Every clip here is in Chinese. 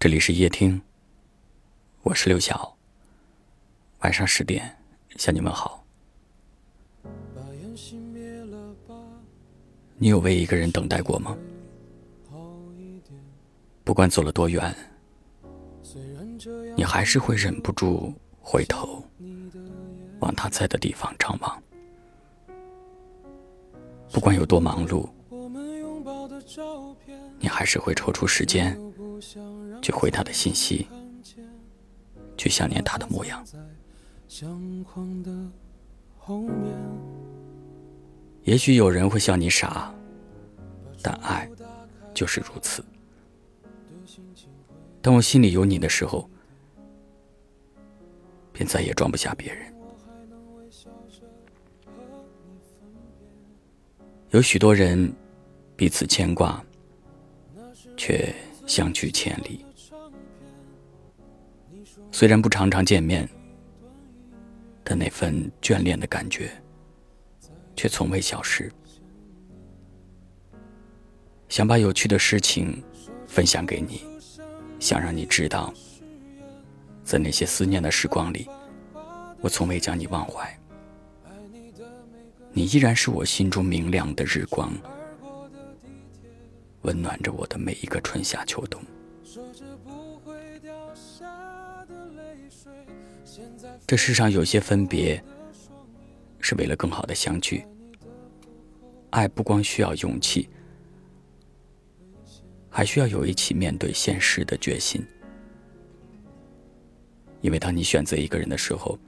这里是夜听，我是刘晓。晚上十点向你们好。你有为一个人等待过吗？不管走了多远，你还是会忍不住回头往他在的地方张望。不管有多忙碌，你还是会抽出时间。去回他的信息，去想念他的模样。也许有人会笑你傻，但爱就是如此。当我心里有你的时候，便再也装不下别人。有许多人彼此牵挂，却相距千里。虽然不常常见面，但那份眷恋的感觉却从未消失。想把有趣的事情分享给你，想让你知道，在那些思念的时光里，我从未将你忘怀。你依然是我心中明亮的日光，温暖着我的每一个春夏秋冬。这世上有些分别，是为了更好的相聚。爱不光需要勇气，还需要有一起面对现实的决心。因为当你选择一个人的时候，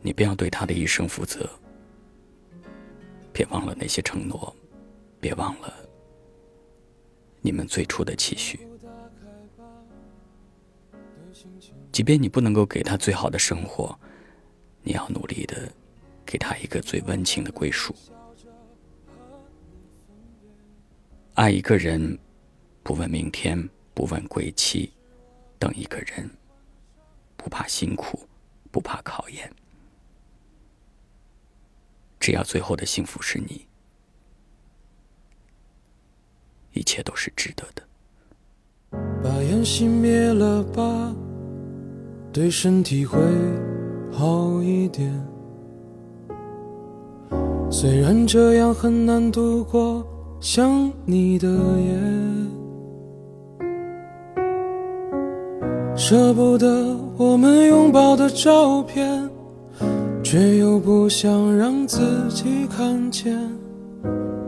你便要对他的一生负责。别忘了那些承诺，别忘了你们最初的期许。即便你不能够给他最好的生活，你要努力的给他一个最温情的归属。爱一个人，不问明天，不问归期，等一个人，不怕辛苦，不怕考验，只要最后的幸福是你，一切都是值得的。把烟熄灭了吧。对身体会好一点，虽然这样很难度过想你的夜，舍不得我们拥抱的照片，却又不想让自己看见，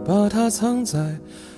把它藏在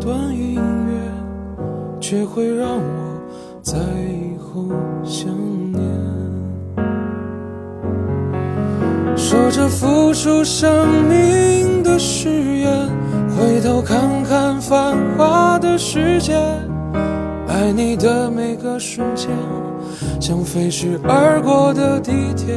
段音乐，却会让我在以后想念。说着付出生命的誓言，回头看看繁华的世界，爱你的每个瞬间，像飞驰而过的地铁。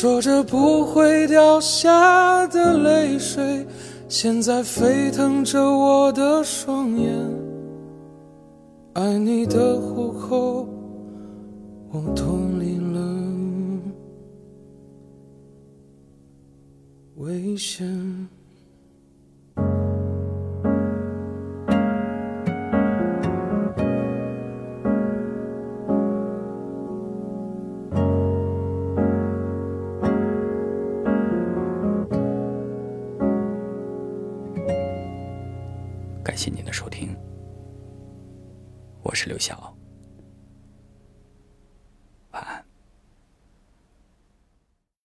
说着不会掉下的泪水，现在沸腾着我的双眼。爱你的虎口，我脱离了危险。感谢您的收听，我是刘晓。